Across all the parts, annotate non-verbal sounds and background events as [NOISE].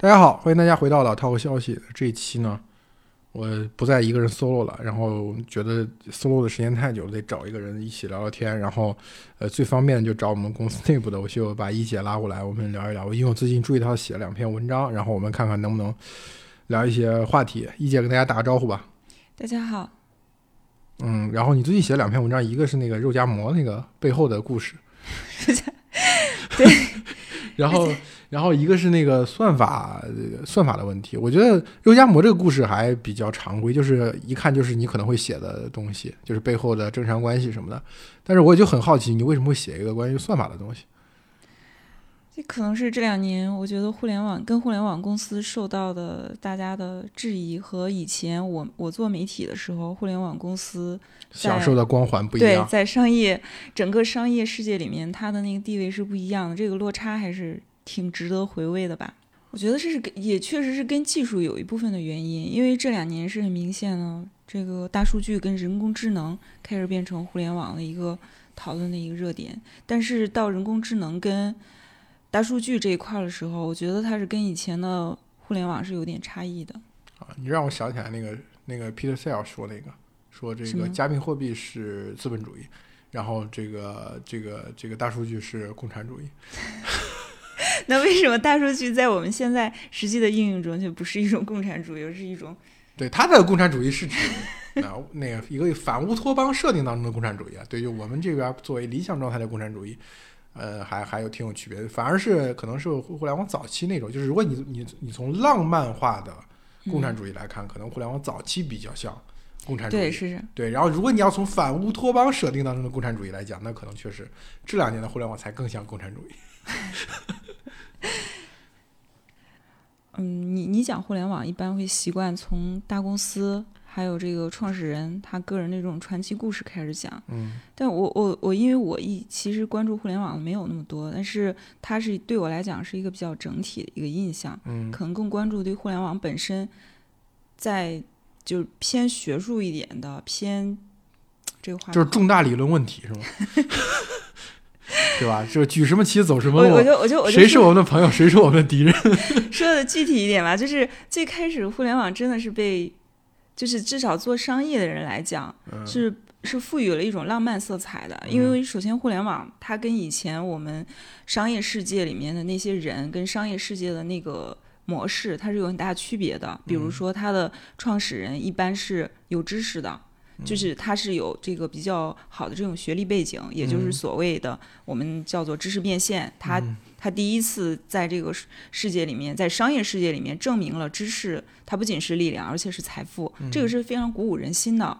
大家好，欢迎大家回到老套和消息。这一期呢，我不再一个人 solo 了，然后觉得 solo 的时间太久了，得找一个人一起聊聊天。然后，呃，最方便就找我们公司内部的，我就把一姐拉过来，我们聊一聊。因为我最近注意到写了两篇文章，然后我们看看能不能聊一些话题。一姐跟大家打个招呼吧。大家好。嗯，然后你最近写了两篇文章，一个是那个肉夹馍那个背后的故事。[LAUGHS] [LAUGHS] 对。然后，[LAUGHS] 然后一个是那个算法，算法的问题。我觉得肉夹馍这个故事还比较常规，就是一看就是你可能会写的东西，就是背后的正常关系什么的。但是我就很好奇，你为什么会写一个关于算法的东西？这可能是这两年我觉得互联网跟互联网公司受到的大家的质疑和以前我我做媒体的时候，互联网公司享受的光环不一样。对，在商业整个商业世界里面，它的那个地位是不一样的。这个落差还是挺值得回味的吧？我觉得这是也确实是跟技术有一部分的原因，因为这两年是很明显的，这个大数据跟人工智能开始变成互联网的一个讨论的一个热点。但是到人工智能跟大数据这一块的时候，我觉得它是跟以前的互联网是有点差异的。啊，你让我想起来那个那个 Peter Thiel 说那个，说这个加密货币是资本主义，然后这个这个这个大数据是共产主义。[LAUGHS] [LAUGHS] 那为什么大数据在我们现在实际的应用中却不是一种共产主义，而是一种？对，它的共产主义是指啊那个一个反乌托邦设定当中的共产主义啊。对，于我们这边作为理想状态的共产主义。呃，还还有挺有区别的，反而是可能是互联网早期那种，就是如果你你你从浪漫化的共产主义来看，可能互联网早期比较像共产主义，对是是，对。然后如果你要从反乌托邦设定当中的共产主义来讲，那可能确实这两年的互联网才更像共产主义。[LAUGHS] [LAUGHS] 嗯，你你讲互联网一般会习惯从大公司。还有这个创始人他个人的这种传奇故事开始讲，嗯，但我我我因为我一其实关注互联网没有那么多，但是它是对我来讲是一个比较整体的一个印象，嗯，可能更关注对互联网本身，在就是偏学术一点的偏这个话就是重大理论问题是吗？[LAUGHS] 对吧？就举什么旗走什么路，我就我就我就谁是我们的朋友，谁是我们的敌人？[LAUGHS] 说的具体一点吧，就是最开始互联网真的是被。就是至少做商业的人来讲，是是赋予了一种浪漫色彩的。因为首先，互联网它跟以前我们商业世界里面的那些人跟商业世界的那个模式，它是有很大区别的。比如说，它的创始人一般是有知识的。就是他是有这个比较好的这种学历背景，也就是所谓的我们叫做知识变现。他他第一次在这个世界里面，在商业世界里面证明了知识它不仅是力量，而且是财富，这个是非常鼓舞人心的。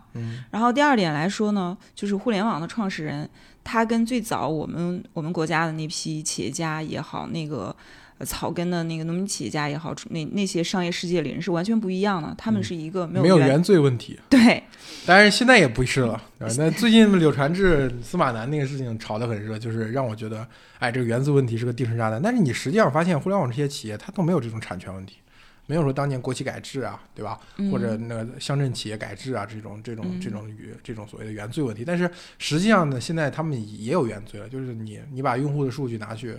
然后第二点来说呢，就是互联网的创始人，他跟最早我们我们国家的那批企业家也好，那个。草根的那个农民企业家也好，那那些商业世界里人是完全不一样的。他们是一个没有没有原罪问题。对，但是现在也不是了。[LAUGHS] 那最近柳传志、司马南那个事情炒得很热，就是让我觉得，哎，这个原罪问题是个定时炸弹。但是你实际上发现，互联网这些企业它都没有这种产权问题，没有说当年国企改制啊，对吧？或者那个乡镇企业改制啊这种这种这种与这种所谓的原罪问题。但是实际上呢，现在他们也有原罪了，就是你你把用户的数据拿去。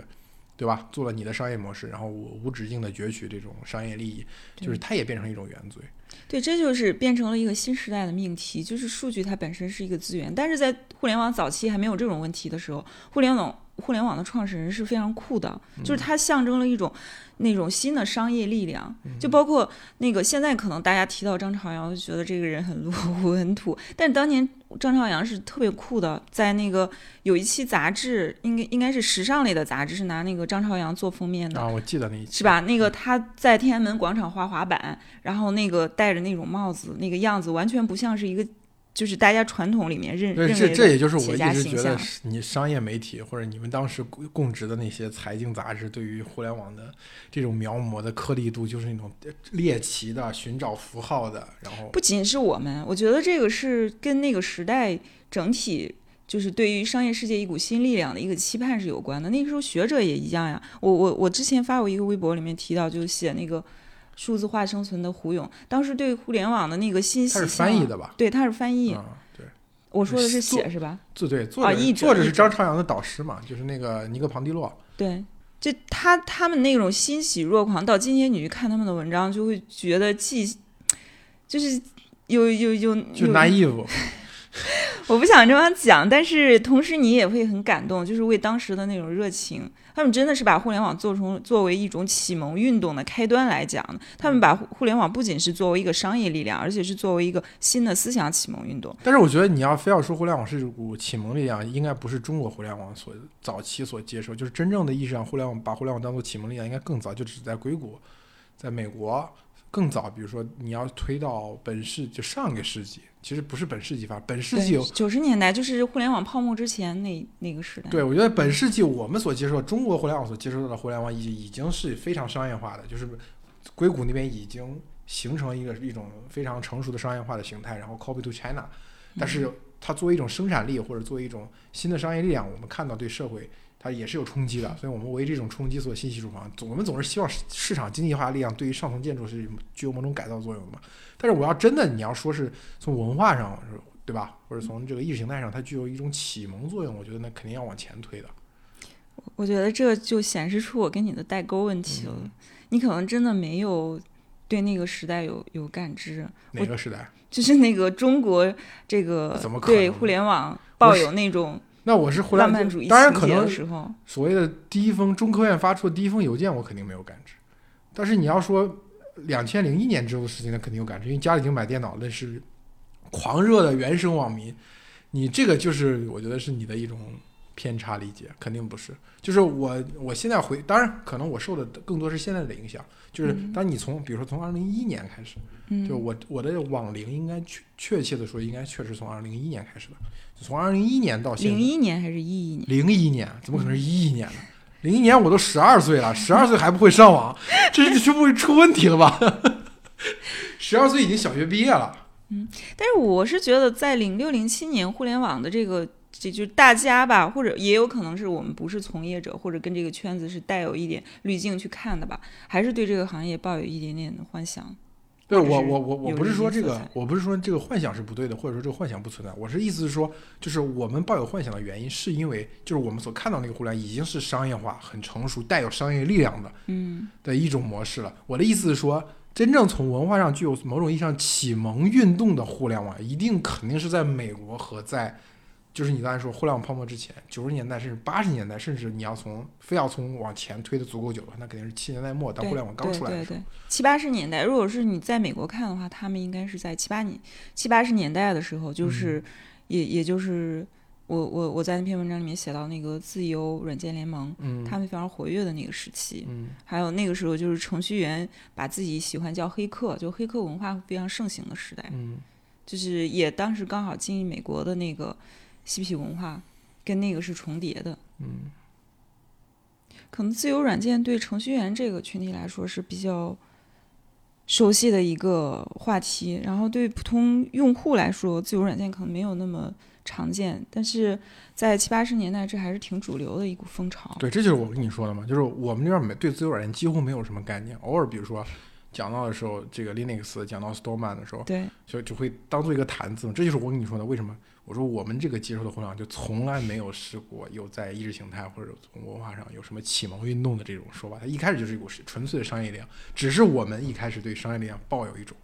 对吧？做了你的商业模式，然后我无止境的攫取这种商业利益，就是它也变成一种原罪。对，这就是变成了一个新时代的命题，就是数据它本身是一个资源，但是在互联网早期还没有这种问题的时候，互联网。互联网的创始人是非常酷的，就是它象征了一种那种新的商业力量，就包括那个现在可能大家提到张朝阳，就觉得这个人很落伍、很土，但当年张朝阳是特别酷的，在那个有一期杂志，应该应该是时尚类的杂志，是拿那个张朝阳做封面的。啊，我记得那一期。是吧？那个他在天安门广场滑滑板，然后那个戴着那种帽子，那个样子完全不像是一个。就是大家传统里面认认为这这也就是我一直觉得你商业媒体或者你们当时供职的那些财经杂志对于互联网的这种描摹的颗粒度，就是那种猎奇的、寻找符号的。然后不仅是我们，我觉得这个是跟那个时代整体就是对于商业世界一股新力量的一个期盼是有关的。那个时候学者也一样呀。我我我之前发过一个微博，里面提到就写那个。数字化生存的胡勇，当时对互联网的那个信息，他是翻译的吧？对，他是翻译。对，我说的是写是吧？对对，作者作者是张朝阳的导师嘛，就是那个尼克庞蒂洛。对，就他他们那种欣喜若狂，到今天你去看他们的文章，就会觉得既就是有有有就有拿衣服，[LAUGHS] 我不想这样讲，但是同时你也会很感动，就是为当时的那种热情，他们真的是把互联网做成作为一种启蒙运动的开端来讲的。他们把互互联网不仅是作为一个商业力量，而且是作为一个新的思想启蒙运动。但是我觉得你要非要说互联网是一股启蒙力量，应该不是中国互联网所早期所接受，就是真正的意义上互联网把互联网当做启蒙力量，应该更早，就只在硅谷，在美国更早。比如说你要推到本世就上个世纪，其实不是本世纪发，本世纪九十年代就是互联网泡沫之前那那个时代。对，我觉得本世纪我们所接受中国互联网所接受到的互联网已已经是非常商业化的，就是硅谷那边已经形成一个一种非常成熟的商业化的形态，然后 copy to China。但是它作为一种生产力或者作为一种新的商业力量，我们看到对社会它也是有冲击的，所以我们为这种冲击做欣喜住房。总我们总是希望市市场经济化力量对于上层建筑是具有某种改造作用的嘛。但是我要真的你要说是从文化上，对吧，或者从这个意识形态上，它具有一种启蒙作用，我觉得那肯定要往前推的。我觉得这就显示出我跟你的代沟问题了。嗯你可能真的没有对那个时代有有感知，哪个时代？就是那个中国这个对互联网抱有那种那我是互联网浪漫主义当然可能，所谓的第一封中科院发出的第一封邮件，我肯定没有感知。但是你要说两千零一年之后的事情，那肯定有感知，因为家里已经买电脑，那是狂热的原生网民。你这个就是我觉得是你的一种偏差理解，肯定不是。就是我我现在回，当然可能我受的更多是现在的影响。就是嗯当你从比如说从二零一一年开始，嗯，就我我的网龄应该确确切的说，应该确实从二零一一年开始的，就从二零一一年到现在零。一年还是一一年？零一年怎么可能是一一年呢？零一年我都十二岁了，十二岁还不会上网，这是这不会出问题了吧？十二岁已经小学毕业了，嗯但是我是觉得，在零六零七年互联网的这个，这就是大家吧，或者也有可能是我们不是从业者，或者跟这个圈子是带有一点滤镜去看的吧，还是对这个行业抱有一点点的幻想。对我我我我不是说这个我不是说这个幻想是不对的，或者说这个幻想不存在。我是意思是说，就是我们抱有幻想的原因，是因为就是我们所看到那个互联网已经是商业化、很成熟、带有商业力量的嗯的一种模式了。我的意思是说，真正从文化上具有某种意义上启蒙运动的互联网，一定肯定是在美国和在，就是你刚才说互联网泡沫之前，九十年代甚至八十年代，甚至你要从非要从往前推的足够久的话，那肯定是七十年代末到互联网刚出来的时候。对对对，七八十年代，如果是你在美国看的话，他们应该是在七八年、七八十年代的时候，嗯就是、也也就是我我我在那篇文章里面写到那个自由软件联盟，嗯他们非常活跃的那个时期。嗯还有那个时候，就是程序员把自己喜欢叫黑客，就黑客文化非常盛行的时代，嗯就是也当时刚好经历美国的那个嬉皮文化，跟那个是重叠的。嗯可能自由软件对程序员这个群体来说是比较熟悉的一个话题，然后对普通用户来说，自由软件可能没有那么常见，但是在七八十年代，这还是挺主流的一股风潮。对，这就是我跟你说的嘛，就是我们这边没对自由软件几乎没有什么概念，偶尔比如说讲到的时候，这个 Linux 讲到 Storman 的时候，对，就就会当做一个谈资嘛。这就是我跟你说的，为什么我说我们这个接受的互联网就从来没有试过有在意识形态或者从文化上有什么启蒙运动的这种说法，它一开始就是一股纯粹的商业力量，只是我们一开始对商业力量抱有一种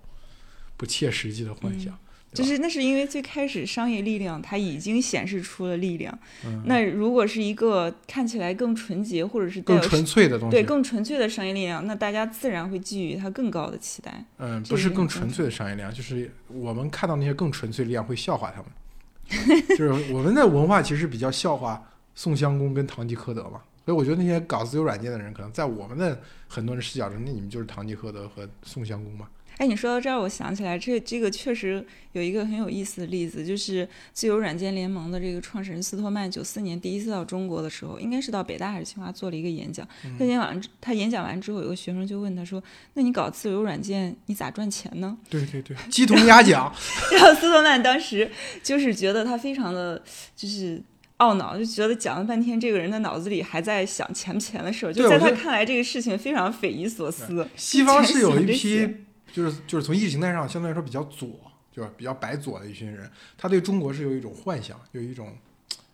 不切实际的幻想。就是那是因为最开始商业力量它已经显示出了力量，嗯那如果是一个看起来更纯洁或者是更纯粹的东西，对更纯粹的商业力量，那大家自然会寄予它更高的期待。嗯，不是更纯粹的商业力量，就是我们看到那些更纯粹的力量会笑话他们，[LAUGHS] 就是我们的文化其实比较笑话宋襄公跟堂吉诃德嘛，所以我觉得那些搞自由软件的人，可能在我们的很多人视角中，那你们就是堂吉诃德和宋襄公嘛。哎，你说到这儿，我想起来，这这个确实有一个很有意思的例子，就是自由软件联盟的这个创始人斯托曼，九四年第一次到中国的时候，应该是到北大还是清华做了一个演讲。那天晚上，他演讲完之后，有个学生就问他说：“那你搞自由软件，你咋赚钱呢 [LAUGHS] 对对对，鸡同鸭讲，？” [LAUGHS] 然后斯托曼当时就是觉得他非常的就是。懊恼，就觉得讲了半天，这个人的脑子里还在想钱不钱的事儿，就在他看来，这个事情非常匪夷所思。西方是有一批，就是就是从意识形态上相对来说比较左，就是比较白左的一群人，他对中国是有一种幻想，有一种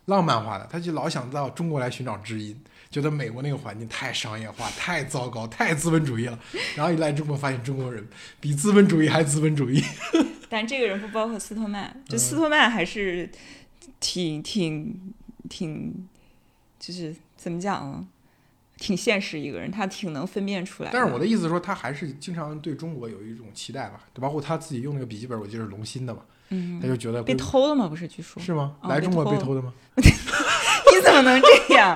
浪漫化的，他就老想到中国来寻找知音。觉得美国那个环境太商业化、太糟糕、太资本主义了。然后一来中国，发现中国人比资本主义还资本主义。[LAUGHS] 但这个人不包括斯托曼，就斯托曼还是挺挺挺，就是怎么讲啊？挺现实一个人，他挺能分辨出来。但是我的意思说，他还是经常对中国有一种期待吧，包括他自己用那个笔记本，我记得是龙芯的嘛，嗯，他就觉得被偷了吗？不是，据说是吗？哦来中国被偷被偷的吗？[LAUGHS] 你怎么能这样？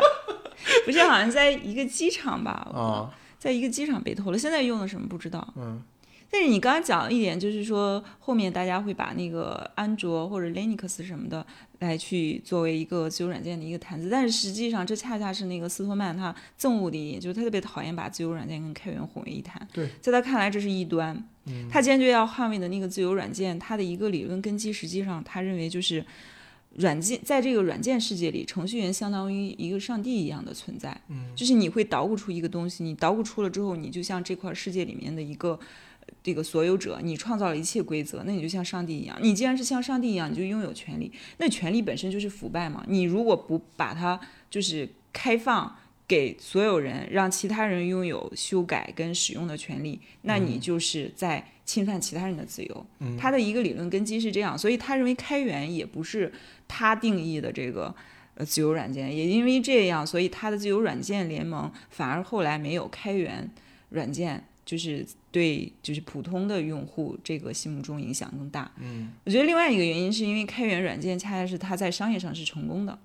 不是，好像在一个机场吧？啊，在一个机场被偷了，现在用的什么不知道。嗯但是你刚刚讲了一点，就是说后面大家会把那个安卓或者 Linux 什么的来去作为一个自由软件的一个谈资，但是实际上这恰恰是那个斯托曼他憎恶的一点，就是他特别讨厌把自由软件跟开源混为一谈。对，在他看来这是异端。嗯他坚决要捍卫的那个自由软件，它的一个理论根基，实际上他认为就是软件在这个软件世界里，程序员相当于一个上帝一样的存在。嗯就是你会捣鼓出一个东西，你捣鼓出了之后，你就像这块世界里面的一个呃这个所有者，你创造了一切规则，那你就像上帝一样。你既然是像上帝一样，你就拥有权利，那权利本身就是腐败嘛。你如果不把它就是开放给所有人，让其他人拥有修改跟使用的权利，那你就是在侵犯其他人的自由。嗯他的一个理论根基是这样，所以他认为开源也不是他定义的这个呃自由软件，也因为这样，所以他的自由软件联盟反而后来没有开源软件，就是对就是普通的用户这个心目中影响更大。嗯我觉得另外一个原因是因为开源软件恰恰是它在商业上是成功的。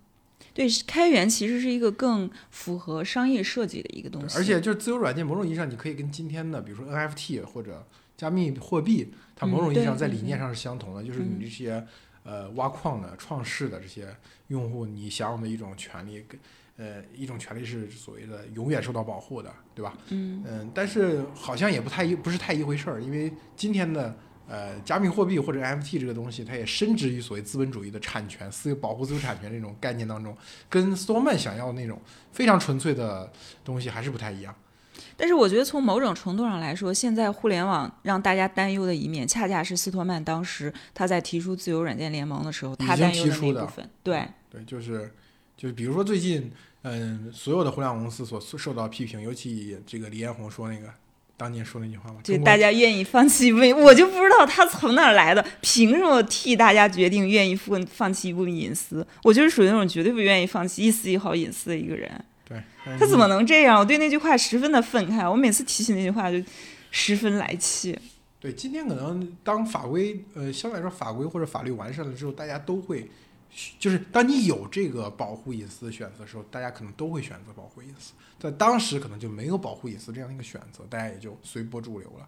对，开源其实是一个更符合商业设计的一个东西，而且就是自由软件，某种意义上你可以跟今天的，比如说 NFT 或者加密货币，它某种意义上在理念上是相同的，就是嗯你这些呃挖矿的、创世的这些用户，你享有的一种权利，跟呃一种权利是所谓的永远受到保护的，对吧？嗯嗯，但是好像也不太一不是太一回事儿，因为今天的呃加密货币或者 NFT 这个东西，它也深植于所谓资本主义的产权、私有保护自由产权这种概念当中，跟斯托曼想要的那种非常纯粹的东西还是不太一样。但是我觉得从某种程度上来说，现在互联网让大家担忧的一面，恰恰是斯托曼当时他在提出自由软件联盟的时候，他担忧提出的那部分。对，对，就是就是比如说最近，嗯，所有的互联网公司所受到批评，尤其这个李彦宏说那个当年说那句话嘛，就大家愿意放弃为，我就不知道他从哪儿来的，凭什么替大家决定愿意放放弃一部分隐私？我就是属于那种绝对不愿意放弃一丝一毫隐私的一个人。对，他怎么能这样？我对那句话十分的愤慨，我每次提起那句话就十分来气。对，今天可能当法规呃相对来说法规或者法律完善了之后，大家都会，就是当你有这个保护隐私的选择的时候，大家可能都会选择保护隐私。在当时可能就没有保护隐私这样的一个选择，大家也就随波逐流了。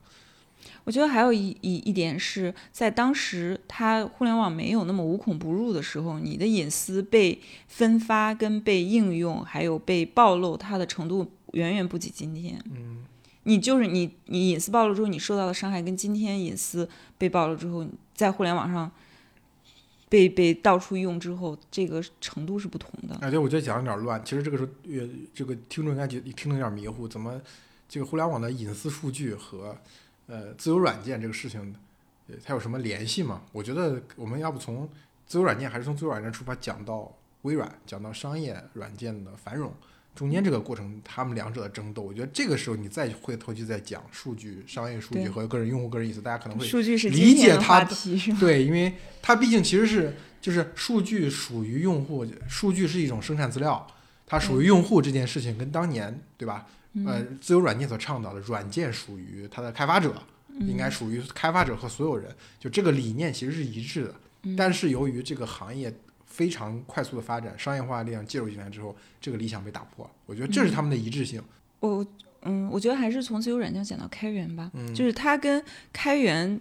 我觉得还有一一一点是在当时，它互联网没有那么无孔不入的时候，你的隐私被分发、跟被应用，还有被暴露，它的程度远远不及今天。嗯，你就是你，你隐私暴露之后，你受到的伤害跟今天隐私被暴露之后，在互联网上被被到处用之后，这个程度是不同的。而且我觉得讲的有点乱。其实这个时候，呃，这个听众应该觉听得有点迷糊，怎么这个互联网的隐私数据和呃自由软件这个事情，呃它有什么联系吗？我觉得我们要不从自由软件还是从自由软件出发，讲到微软，讲到商业软件的繁荣。中间这个过程，他们两者的争斗，我觉得这个时候你再回头去再讲数据、商业数据和个人用户个人隐私，大家可能会理解它？[LAUGHS] 对，因为它毕竟其实是就是数据属于用户，数据是一种生产资料，它属于用户这件事情跟当年对吧？呃，自由软件所倡导的软件属于它的开发者，应该属于开发者和所有人，就这个理念其实是一致的。但是由于这个行业非常快速的发展，商业化力量介入进来之后，这个理想被打破。我觉得这是他们的一致性。我嗯，我觉得还是从自由软件讲到开源吧，嗯就是它跟开源。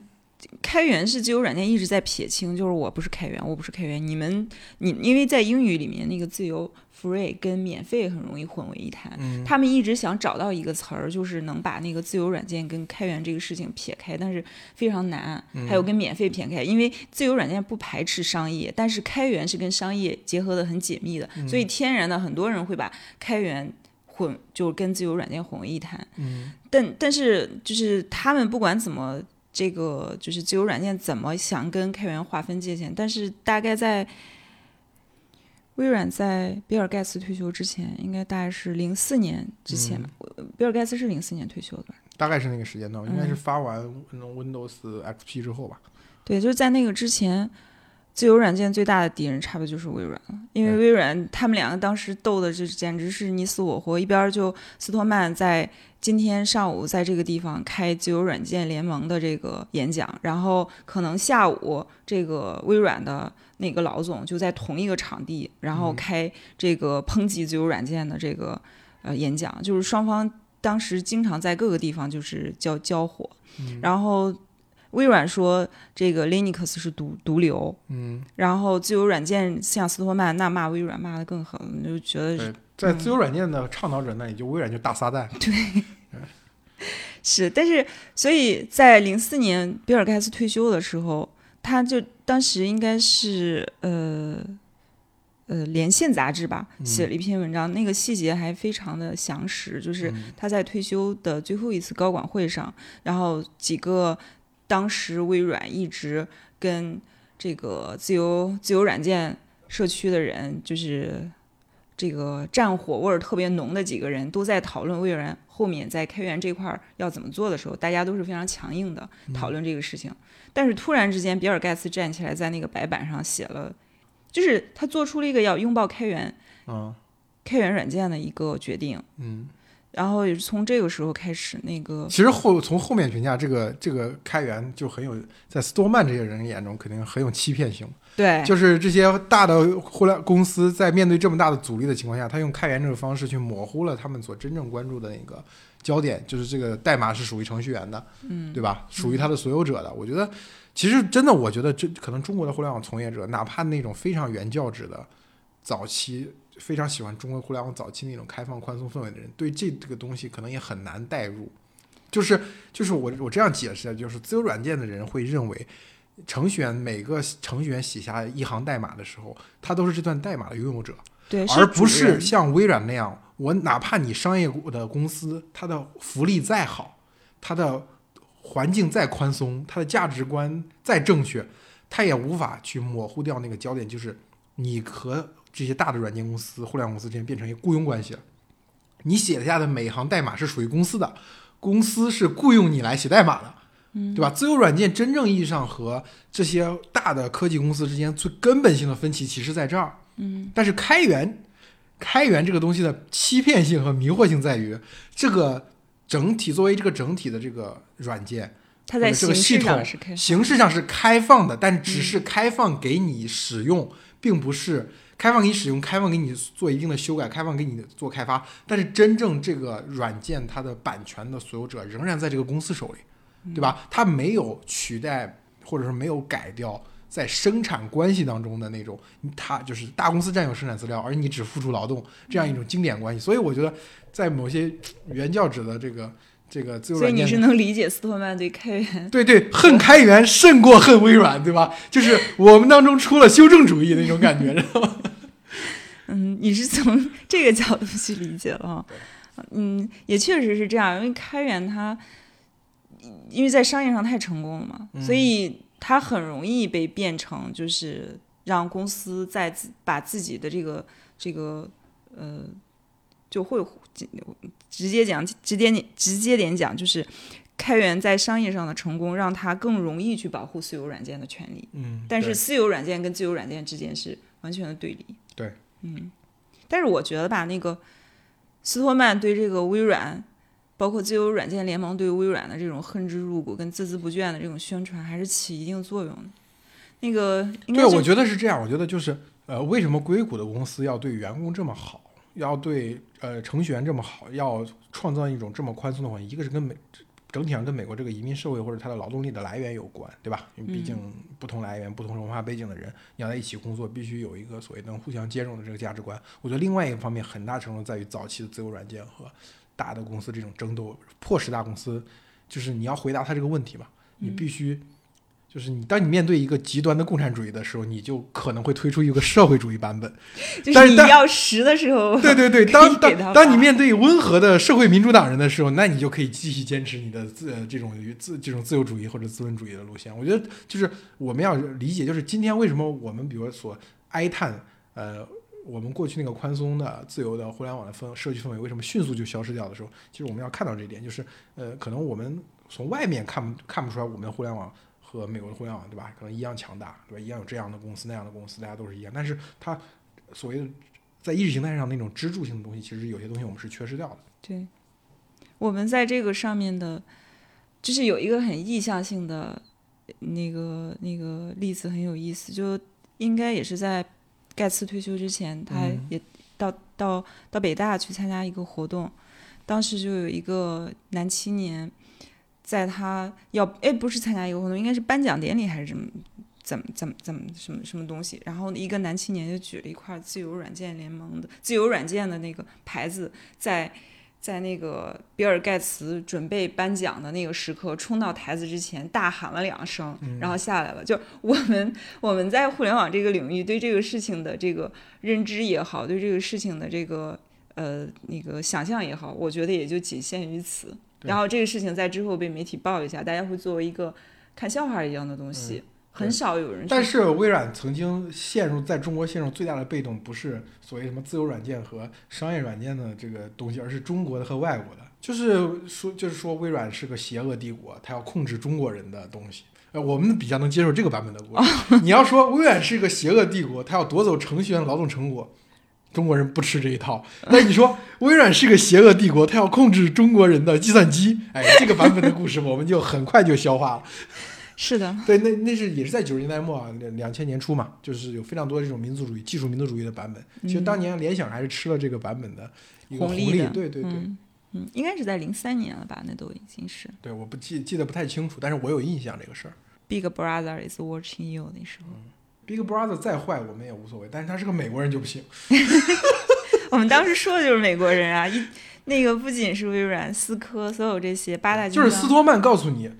开源是自由软件一直在撇清，就是我不是开源，我不是开源。你们，你因为在英语里面那个自由 free 跟免费很容易混为一谈，嗯他们一直想找到一个词儿，就是能把那个自由软件跟开源这个事情撇开，但是非常难。还有跟免费撇开，因为自由软件不排斥商业，但是开源是跟商业结合的很紧密的，所以天然的很多人会把开源混就跟自由软件混为一谈。嗯但但是就是他们不管怎么这个就是自由软件怎么想跟开源划分界限，但是大概在微软在比尔盖茨退休之前，应该大概是零四年之前吧。比尔盖茨是零四年退休的吧？大概是那个时间段，应该是嗯发完 Windows XP 之后吧。对，就是在那个之前，自由软件最大的敌人差不多就是微软了，因为微软他们两个当时斗的这简直是你死我活，一边儿就斯托曼在今天上午在这个地方开自由软件联盟的这个演讲，然后可能下午这个微软的那个老总就在同一个场地，然后嗯。开这个抨击自由软件的这个呃演讲，就是双方当时经常在各个地方就是交交火，嗯。然后微软说这个 Linux 是毒毒瘤，嗯，然后自由软件像斯托曼那骂微软骂得更狠，就觉得对，在自由软件的倡导者那里，就微软就大撒旦。对。[LAUGHS] 是，但是所以在零四年比尔盖茨退休的时候，他就当时应该是呃呃连线杂志吧嗯写了一篇文章，那个细节还非常的详实，就是嗯。他在退休的最后一次高管会上，然后几个当时微软一直跟这个自由自由软件社区的人，就是这个战火味儿特别浓的几个人，都在讨论微软后面在开源这块儿要怎么做的时候，大家都是非常强硬的讨论这个事情。但是突然之间，比尔盖茨站起来，在那个白板上写了，就是他做出了一个要拥抱开源、嗯开源软件的一个决定。嗯，然后也是从这个时候开始，那个其实后从后面评价，这个这个开源就很有，在斯多曼这些人眼中肯定很有欺骗性。对，就是这些大的互联公司在面对这么大的阻力的情况下，他用开源这个方式去模糊了他们所真正关注的那个焦点，就是这个代码是属于程序员的，嗯，对吧？属于他的所有者的。我觉得，其实真的，我觉得这可能中国的互联网从业者，哪怕那种非常原教旨的早期。非常喜欢中国互联网早期那种开放宽松氛围的人，对这这个东西可能也很难代入。就是就是我我这样解释，就是自由软件的人会认为，程序员每个程序员写下一行代码的时候，他都是这段代码的拥有者，对，而不是像微软那样，我哪怕你商业的公司，它的福利再好，它的环境再宽松，它的价值观再正确，它也无法去模糊掉那个焦点，就是你和这些大的软件公司、互联网公司之间变成一个雇佣关系了。你写下的每一行代码是属于公司的，公司是雇佣你来写代码的，嗯对吧？自由软件真正意义上和这些大的科技公司之间最根本性的分歧，其实在这儿。嗯，但是开源，开源这个东西的欺骗性和迷惑性在于，这个整体作为这个整体的这个软件，它在这个形系统形式上是开放的，但只嗯是开放给你使用，并不是开放给你使用，开放给你做一定的修改，开放给你做开发。但是真正这个软件它的版权的所有者仍然在这个公司手里，嗯对吧？它没有取代，或者说没有改掉。在生产关系当中的那种，它就是大公司占有生产资料，而你只付出劳动这样一种经典关系。所以我觉得，在某些原教旨的这个这个自由所以你是能理解斯托曼对开源，对对，恨开源胜过恨微软，对吧？就是我们当中出了修正主义那种感觉，[LAUGHS] 知道吗？嗯，你是从这个角度去理解了哈。嗯，也确实是这样，因为开源它因为在商业上太成功了嘛，嗯所以它很容易被变成就是让公司在自把自己的这个这个呃，就会直接讲直接点直接点讲，就是开源在商业上的成功，让它更容易去保护私有软件的权利。嗯，但是对私有软件跟自由软件之间是完全的对立。对，嗯，但是我觉得吧，那个斯托曼对这个微软，包括自由软件联盟对微软的这种恨之入骨跟孜孜不倦的这种宣传，还是起一定作用的。那个应该对，我觉得是这样。我觉得就是呃，为什么硅谷的公司要对员工这么好，要对呃程序员这么好，要创造一种这么宽松的环境？一个是跟美整体上跟美国这个移民社会或者它的劳动力的来源有关，对吧？因为毕竟不同来源、不同文化背景的人，你要在一起工作，必须有一个所谓能互相兼容的这个价值观。我觉得另外一个方面，很大程度在于早期的自由软件和大的公司这种争斗，迫使大公司就是你要回答他这个问题嘛，你必须。就是你，当你面对一个极端的共产主义的时候，你就可能会推出一个社会主义版本。[LAUGHS] 就是你但是但要实的时候，对对对，当当当你面对温和的社会民主党人的时候，那你就可以继续坚持你的自呃这种自这种自由主义或者资本主义的路线。我觉得就是我们要理解，就是今天为什么我们比如说哀叹呃我们过去那个宽松的、自由的互联网的氛社区氛围为什么迅速就消失掉的时候，其实我们要看到这一点，就是呃，可能我们从外面看不看不出来，我们的互联网和美国的互联网，对吧？可能一样强大，对吧？一样有这样的公司、那样的公司，大家都是一样，但是它所谓的在意识形态上那种支柱性的东西，其实有些东西我们是缺失掉的。对，我们在这个上面的，就是有一个很意向性的那个那个例子很有意思，就应该也是在盖茨退休之前，他嗯也到、到到北大去参加一个活动，当时就有一个男青年，在他要哎不是参加一个活动，应该是颁奖典礼还是什么怎么怎么怎么什么什么东西，然后一个男青年就举了一块自由软件联盟的自由软件的那个牌子，在在那个比尔盖茨准备颁奖的那个时刻，冲到台子之前大喊了两声，然后下来了。就我们我们在互联网这个领域对这个事情的这个认知也好，对这个事情的这个呃那个想象也好，我觉得也就仅限于此。对然后这个事情在之后被媒体报一下，大家会作为一个看笑话一样的东西，很少有人。但是微软曾经陷入在中国陷入最大的被动，不是所谓什么自由软件和商业软件的这个东西，而是中国的和外国的。就是说，就是说微软是个邪恶帝国，它要控制中国人的东西。呃，我们比较能接受这个版本的故事。[LAUGHS] 你要说微软是一个邪恶帝国，它要夺走程序员劳动成果，中国人不吃这一套。但你说微软是个邪恶帝国，它要控制中国人的计算机，哎，这个版本的故事 [LAUGHS] 我们就很快就消化了。是的，对，那那是也是在九十年代末啊，两两千年初嘛，就是有非常多这种民族主义、技术民族主义的版本。其实当年联想还是吃了这个版本的一个红利的，对对对、嗯嗯，应该是在零三年了吧？那都已经是对，我不记记得不太清楚，但是我有印象这个事儿。Big Brother is watching you 那时候。Big Brother 再坏我们也无所谓，但是他是个美国人就不行。[LAUGHS] 我们当时说的就是美国人啊，一那个不仅是微软、思科，所有这些八大就是斯托曼告诉你，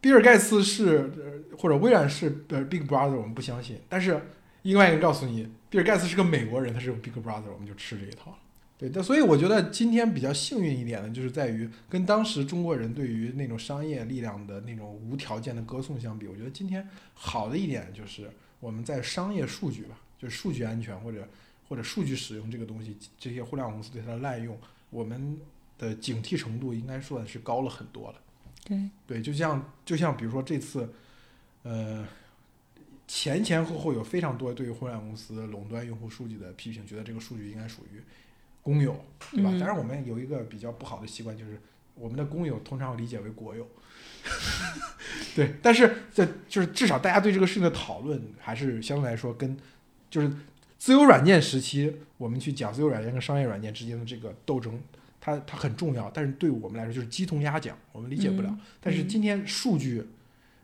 比尔盖茨是呃或者微软是呃 Big Brother，我们不相信。但是另外一个告诉你，比尔盖茨是个美国人，他是 Big Brother，我们就吃这一套了。对，但所以我觉得今天比较幸运一点的，就是在于跟当时中国人对于那种商业力量的那种无条件的歌颂相比，我觉得今天好的一点就是我们在商业数据吧，就是数据安全或者或者数据使用这个东西，这些互联网公司对它的滥用，我们的警惕程度应该算是高了很多了。对，对，就像就像比如说这次，呃，前前后后有非常多对于互联网公司垄断用户数据的批评，觉得这个数据应该属于公有，对吧？嗯当然，我们有一个比较不好的习惯，就是我们的公有通常理解为国有。[LAUGHS] 对，但是这就是至少大家对这个事情的讨论，还是相对来说跟就是自由软件时期，我们去讲自由软件跟商业软件之间的这个斗争，它它很重要，但是对我们来说就是鸡同鸭讲，我们理解不了。嗯但是今天数据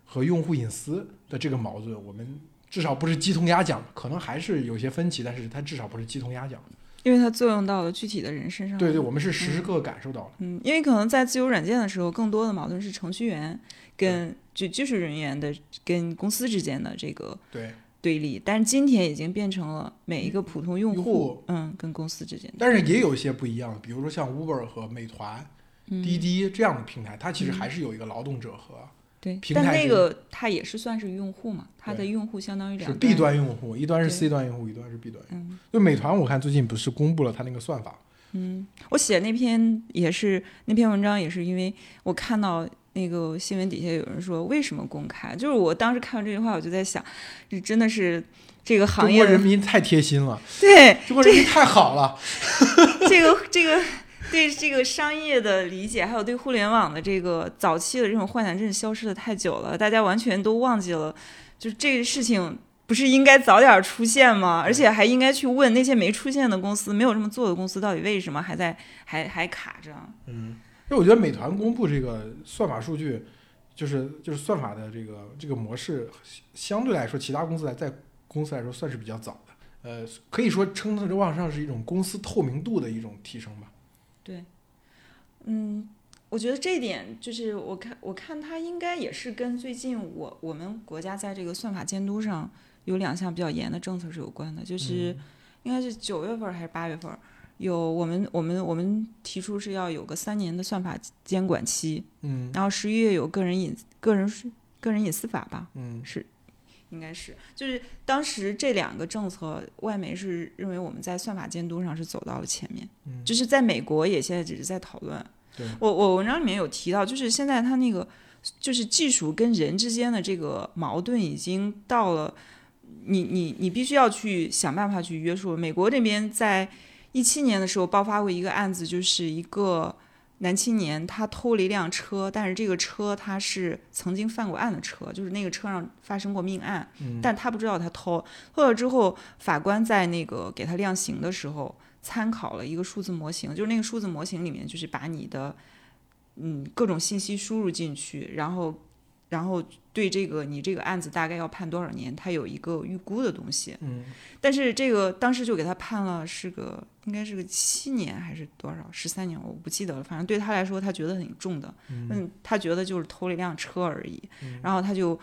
和用户隐私的这个矛盾，我们至少不是鸡同鸭讲，可能还是有些分歧，但是它至少不是鸡同鸭讲。因为它作用到了具体的人身上。对对，我们是时时刻刻感受到了。嗯，因为可能在自由软件的时候，更多的矛盾是程序员跟就技术人员的跟公司之间的这个对，对立，但是今天已经变成了每一个普通用用户嗯，跟公司之间的。但是也有一些不一样，比如说像 Uber 和美团、嗯滴滴这样的平台，它其实还是有一个劳动者和对，但那个它也是算是用户嘛，它的用户相当于两是 B 端用户，一端是 C 端用户，一端是 B 端。嗯就美团，我看最近不是公布了它那个算法，嗯，我写那篇也是那篇文章，也是因为我看到那个新闻底下有人说为什么公开，就是我当时看到这句话，我就在想，这真的是这个行中国人业民太贴心了，对中国人民太好了。[LAUGHS] 这个这个对这个商业的理解，还有对互联网的这个早期的这种幻想，真是消失的太久了，大家完全都忘记了，就这个事情。不是应该早点出现吗？而且还应该去问那些没出现的公司、没有这么做的公司，到底为什么还在还还卡着？嗯，因为我觉得美团公布这个算法数据，就是就是算法的这个这个模式，相对来说，其他公司来在公司来说算是比较早的。呃，可以说称得上上是一种公司透明度的一种提升吧。嗯，我觉得这一点就是我看我看它应该也是跟最近我我们国家在这个算法监督上有两项比较严的政策是有关的，就是应该是九月份还是八月份儿，有我们我们我们提出是要有个三年的算法监管期，嗯。然后十一月有个人隐个人个人隐私法吧，嗯。是应该是，就是当时这两个政策，外媒是认为我们在算法监督上是走到了前面，嗯就是在美国也现在只是在讨论。对我我文章里面有提到，就是现在它那个就是技术跟人之间的这个矛盾已经到了，你你你必须要去想办法去约束。美国这边在一七年的时候爆发过一个案子，就是一个。男青年他偷了一辆车，但是这个车他是曾经犯过案的车，就是那个车上发生过命案，嗯但他不知道他偷。偷了之后，法官在那个给他量刑的时候，参考了一个数字模型，就是那个数字模型里面就是把你的嗯各种信息输入进去，然后然后对这个你这个案子大概要判多少年，他有一个预估的东西。嗯但是这个当时就给他判了是个应该是个七年还是多少十三年，我不记得了。反正对他来说，他觉得很重的。嗯，他觉得就是偷了一辆车而已，然后他就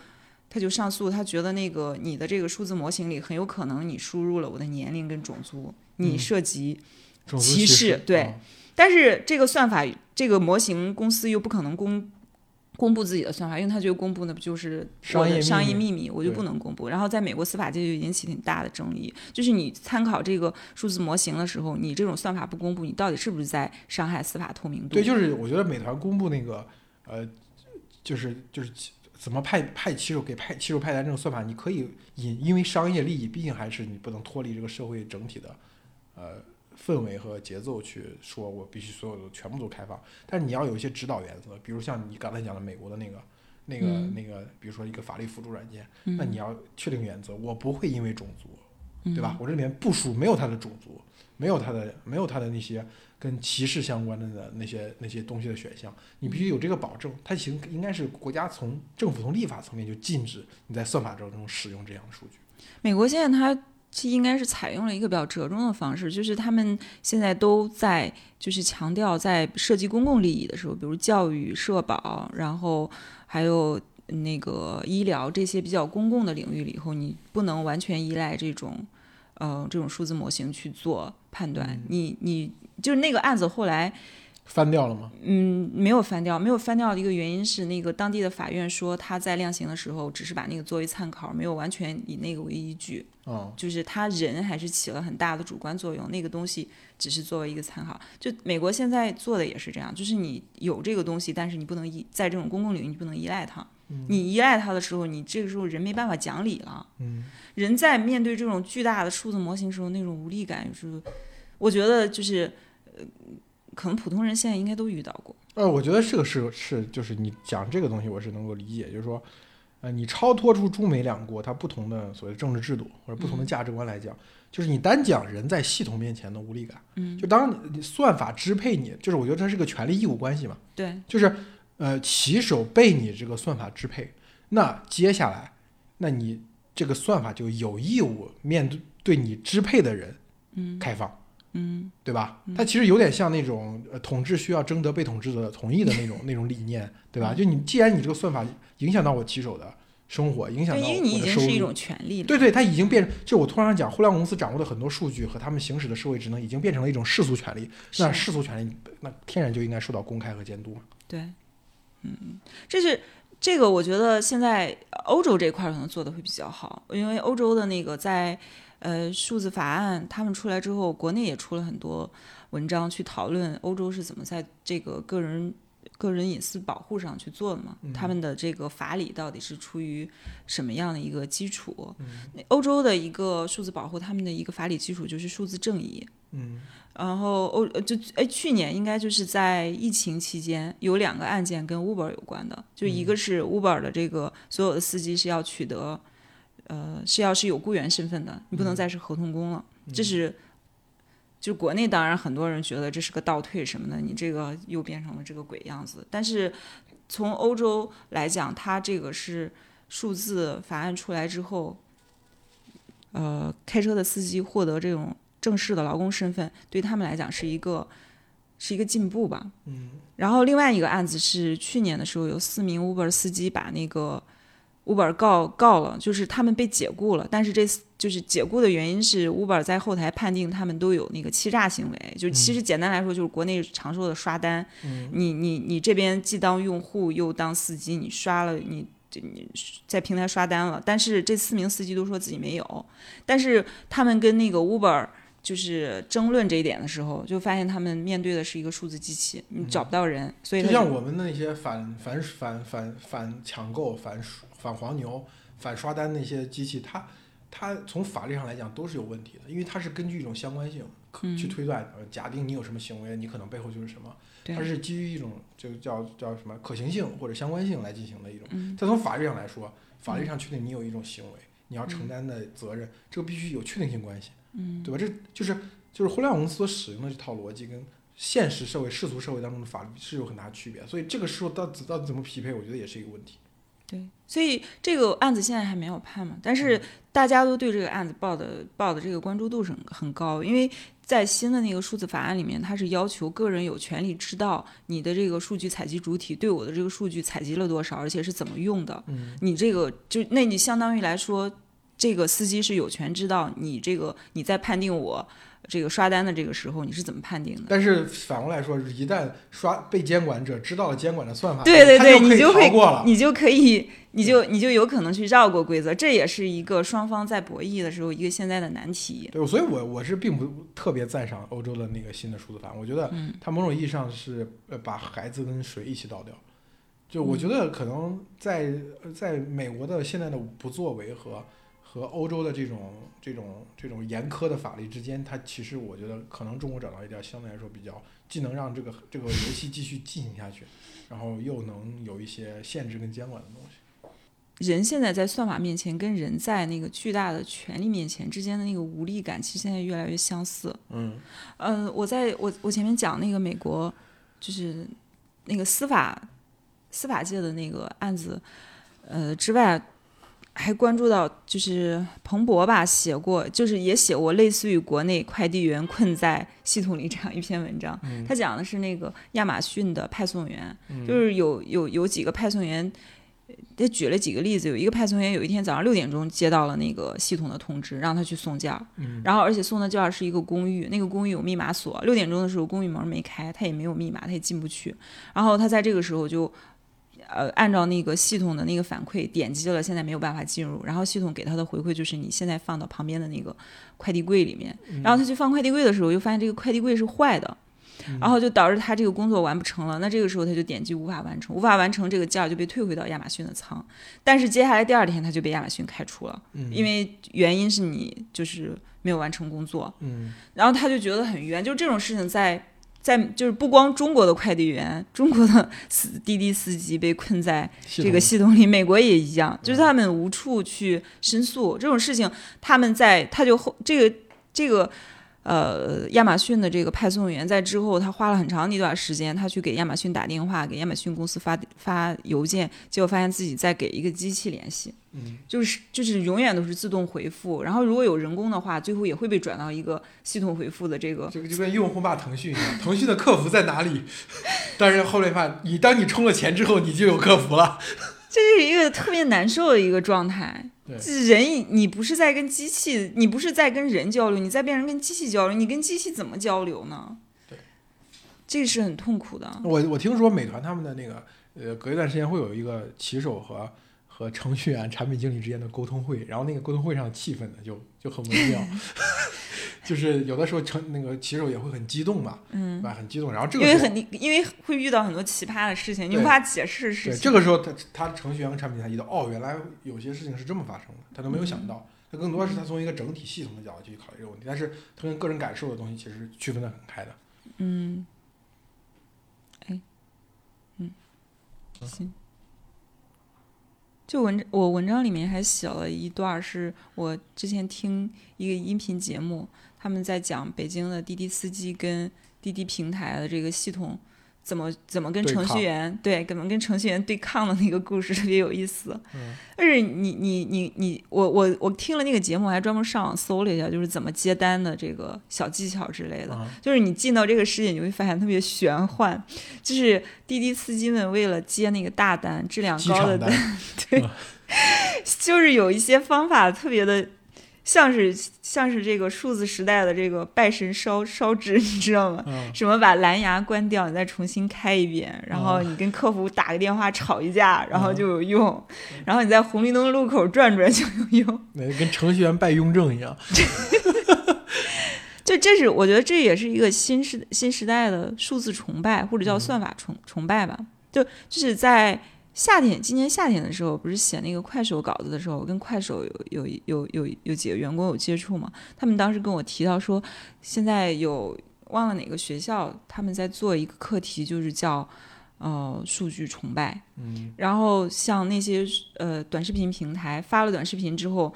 他就上诉，他觉得那个你的这个数字模型里很有可能你输入了我的年龄跟种族，你嗯涉及歧视视对啊但是这个算法，这个模型公司又不可能公公布自己的算法，因为他觉得公布那不就是商业商业秘密，我就不能公布。然后在美国司法界就引起挺大的争议，就是你参考这个数字模型的时候，你这种算法不公布，你到底是不是在伤害司法透明度？对，就是我觉得美团公布那个呃，就是就是怎么派派骑手给派骑手派单这种算法，你可以引因为商业利益，毕竟还是你不能脱离这个社会整体的呃氛围和节奏去说，我必须所有的全部都开放。但是你要有一些指导原则，比如像你刚才讲的美国的那个。那个、嗯那个，比如说一个法律辅助软件，嗯那你要确定原则，我不会因为种族，对嗯吧？我这里面部署没有他的种族，没有他的没有他的那些跟歧视相关的的那些那些东西的选项，你必须有这个保证。它行应该是国家从政府从立法层面就禁止你在算法当中使用这样的数据。美国现在它是应该是采用了一个比较折中的方式，就是他们现在都在就是强调在涉及公共利益的时候，比如教育、社保，然后还有那个医疗这些比较公共的领域里以后，你不能完全依赖这种呃这种数字模型去做判断。你你就是那个案子后来翻掉了吗？嗯，没有翻掉，没有翻掉的一个原因是，那个当地的法院说他在量刑的时候只是把那个作为参考，没有完全以那个为依据，哦，就是他人还是起了很大的主观作用，那个东西只是作为一个参考。就美国现在做的也是这样，就是你有这个东西，但是你不能依在这种公共领域，你不能依赖它。你依赖它的时候，你这个时候人没办法讲理了。嗯，人在面对这种巨大的数字模型时候，那种无力感，就是我觉得就是呃，可能普通人现在应该都遇到过。呃，我觉得这个是是就是你讲这个东西，我是能够理解，就是说，呃，你超脱出中美两国它不同的所谓政治制度或者不同的价值观来讲，就是你单讲人在系统面前的无力感，嗯，就当你算法支配你，就是我觉得它是个权利义务关系嘛，对，就是呃，骑手被你这个算法支配，那接下来，那你这个算法就有义务面对对你支配的人嗯开放。嗯对吧？它其实有点像那种呃统治需要征得被统治者同意的那种 [LAUGHS] 那种理念，对吧？就你既然你这个算法影响到我骑手的生活，影响对，到因为你已经是一种权利了。对对，它已经变，就我突然讲，互联网公司掌握的很多数据和他们行使的社会职能，已经变成了一种世俗权利。那世俗权利，那天然就应该受到公开和监督嘛。对，嗯，这是这个，我觉得现在欧洲这块可能做的会比较好，因为欧洲的那个在呃数字法案他们出来之后，国内也出了很多文章去讨论欧洲是怎么在这个个人。个人隐私保护上去做的嘛？他们的这个法理到底是出于什么样的一个基础？那欧洲的一个数字保护，他们的一个法理基础就是数字正义。嗯然后欧呃就哎，去年应该就是在疫情期间有两个案件跟 Uber 有关的，就一个是 Uber 的这个所有的司机是要取得，呃是要是有雇员身份的，你不能再是合同工了，这是。就国内当然很多人觉得这是个倒退什么的，你这个又变成了这个鬼样子。但是从欧洲来讲，它这个是数字法案出来之后，呃，开车的司机获得这种正式的劳工身份，对他们来讲是一个是一个进步吧。嗯然后另外一个案子是去年的时候，有四名 Uber 司机把那个 Uber 告告了，就是他们被解雇了，但是这就是解雇的原因是 Uber 在后台判定他们都有那个欺诈行为，就其实简单来说就是国内常说的刷单，嗯。你你你这边既当用户又当司机，你刷了你。这你在平台刷单了，但是这四名司机都说自己没有，但是他们跟那个 Uber 就是争论这一点的时候，就发现他们面对的是一个数字机器，你找不到人，所以就像我们那些反反反反反抢购、反反黄牛、反刷单那些机器，它它从法律上来讲都是有问题的，因为它是根据一种相关性去推断，假定你有什么行为，你可能背后就是什么。它是基于一种就叫叫什么可行性或者相关性来进行的一种。再从法律上来说，法律上确定你有一种行为，你要承担的责任，这个必须有确定性关系，对吧？这就是就是互联网公司所使用的这套逻辑跟现实社会世俗社会当中的法律是有很大区别，所以这个时候到底到底怎么匹配，我觉得也是一个问题。对，所以这个案子现在还没有判嘛，但是大家都对这个案子报的报的这个关注度是很很高，因为。在新的那个数字法案里面，它是要求个人有权利知道你的这个数据采集主体对我的这个数据采集了多少，而且是怎么用的。嗯，你这个就那你相当于来说，这个司机是有权知道你这个你在判定我。这个刷单的这个时候你是怎么判定的？但是反过来说，一旦刷被监管者知道了监管的算法，对对对，你就会你就可以，你就你就有可能去绕过规则，这也是一个双方在博弈的时候一个现在的难题。对，所以我我是并不特别赞赏欧洲的那个新的数字法，我觉得它某种意义上是呃把孩子跟水一起倒掉。就我觉得可能在在美国的现在的不作为和。和欧洲的这种这种这种严苛的法律之间，它其实我觉得可能中国找到一点相对来说比较既能让这个这个游戏继续进行下去，然后又能有一些限制跟监管的东西。人现在在算法面前，跟人在那个巨大的权力面前之间的那个无力感，其实现在越来越相似。嗯嗯，我在我我前面讲那个美国，就是那个司法司法界的那个案子，呃之外。还关注到，就是彭博吧写过，就是也写过类似于国内快递员困在系统里这样一篇文章。他讲的是那个亚马逊的派送员，就是有有有几个派送员，他举了几个例子。有一个派送员有一天早上六点钟接到了那个系统的通知，让他去送件儿，然后而且送的件儿是一个公寓，那个公寓有密码锁。六点钟的时候公寓门没开，他也没有密码，他也进不去。然后他在这个时候就。呃，按照那个系统的那个反馈，点击了，现在没有办法进入。然后系统给他的回馈就是，你现在放到旁边的那个快递柜里面。然后他去放快递柜的时候，又发现这个快递柜是坏的，然后就导致他这个工作完不成了。那这个时候他就点击无法完成，无法完成这个件儿就被退回到亚马逊的仓。但是接下来第二天他就被亚马逊开除了，因为原因是你就是没有完成工作。嗯，然后他就觉得很冤，就这种事情在。在就是不光中国的快递员，中国的司滴滴司机被困在这个系统里，美国也一样，就是他们无处去申诉这种事情，他们在他就后这个这个。呃，亚马逊的这个派送员在之后，他花了很长一段时间，他去给亚马逊打电话，给亚马逊公司发发邮件，结果发现自己在给一个机器联系，嗯，就是就是永远都是自动回复，然后如果有人工的话，最后也会被转到一个系统回复的这个。这个就跟用户骂腾讯一样，腾讯的客服在哪里？[LAUGHS] 但是后来发现，你当你充了钱之后，你就有客服了。这是一个特别难受的一个状态。人，你不是在跟机器，你不是在跟人交流，你在变成跟机器交流，你跟机器怎么交流呢？对，这是很痛苦的。我我听说美团他们的那个，呃，隔一段时间会有一个骑手和和程序员、产品经理之间的沟通会，然后那个沟通会上气氛呢就就很微妙。[LAUGHS] 就是有的时候成那个骑手也会很激动嘛，嗯，吧？很激动，然后这个因为很因为会遇到很多奇葩的事情，你无法解释事情。对，这个时候他他程序员和产品才意到，哦，原来有些事情是这么发生的，他都没有想到。他更多是他从一个整体系统的角度去考虑这个问题，但是他跟个人感受的东西其实区分的很开的。嗯，哎，嗯，行。就文我文章里面还写了一段，是我之前听一个音频节目。他们在讲北京的滴滴司机跟滴滴平台的这个系统怎么怎么跟程序员对怎么跟程序员对抗的那个故事特别有意思。嗯，但是你你你你我我我听了那个节目，还专门上网搜了一下，就是怎么接单的这个小技巧之类的。就是你进到这个世界，你会发现特别玄幻。就是滴滴司机们为了接那个大单、质量高的单，[LAUGHS] 对，就是有一些方法特别的。像是像是这个数字时代的这个拜神烧烧纸，[LAUGHS] 你知道吗？嗯，什么把蓝牙关掉，你再重新开一遍，然后你跟客服打个电话吵一架，然后就有用，然后你在红绿灯路口转转就有用。[LAUGHS] 那跟程序员拜雍正一样。[LAUGHS] 就这是我觉得这也是一个新时新时代的数字崇拜，或者叫算法崇崇拜吧。就就是在夏天，今年夏天的时候，不是写那个快手稿子的时候，我跟快手有有有有有几个员工有接触嘛？他们当时跟我提到说，现在有忘了哪个学校，他们在做一个课题，就是叫呃数据崇拜。嗯然后像那些呃短视频平台发了短视频之后，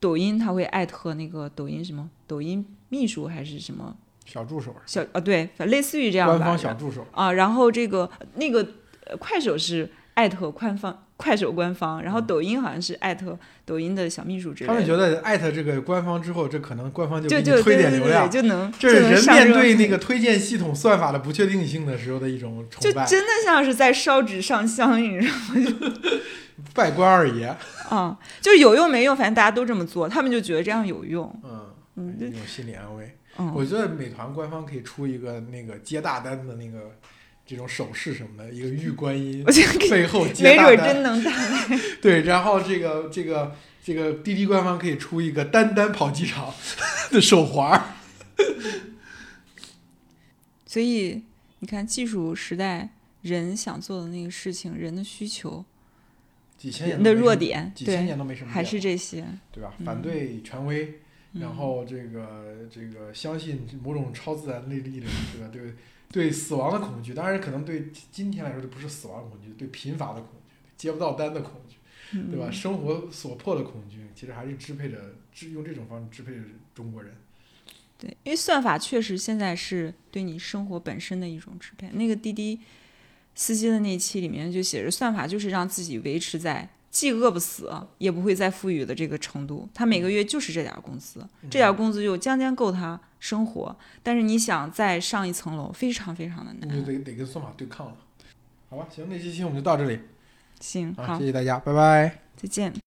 抖音他会艾特那个抖音什么抖音秘书还是什么小助手，小啊对，反类似于这样吧。官方小助手。啊，然后这个那个呃快手是艾特官方快手官方，然后抖音好像是艾特抖音的小秘书之类的。他们觉得艾特这个官方之后，这可能官方就就对对点流量。就能这是就能人面对那个推荐系统算法的不确定性的时候的一种就崇拜，真的像是在烧纸上香，你知道吗？[LAUGHS] 拜关二爷。啊，[LAUGHS] 就是有用没用，反正大家都这么做，他们就觉得这样有用。嗯，嗯一种心理安慰。嗯，我觉得美团官方可以出一个那个接大单的那个这种手势什么的，一个玉观音 [LAUGHS] 背后接没准。真能打。[LAUGHS] 对，然后这个这个这个滴滴官方可以出一个单单跑机场的手环儿。[LAUGHS] 所以你看，技术时代人想做的那个事情，人的需求，几千年人的弱点，对，几千年都没什么还是这些。对吧？嗯反对权威，然嗯后这个这个相信某种超自然内力量，对吧？对对死亡的恐惧，当然可能对今天来说就不是死亡恐惧，对贫乏的恐惧，接不到单的恐惧，对吧？嗯生活所迫的恐惧，其实还是支配着，用这种方式支配着中国人。对，因为算法确实现在是对你生活本身的一种支配。那个滴滴司机的那期里面就写着，算法就是让自己维持在既饿不死，也不会再富裕的这个程度。他每个月就是这点儿工资，这点儿工资就将将够他生活。但是你想再上一层楼，非常非常的难。得得跟算法对抗了。好吧，行，那这期我们就到这里行，啊，好谢，谢大家，拜拜。再见。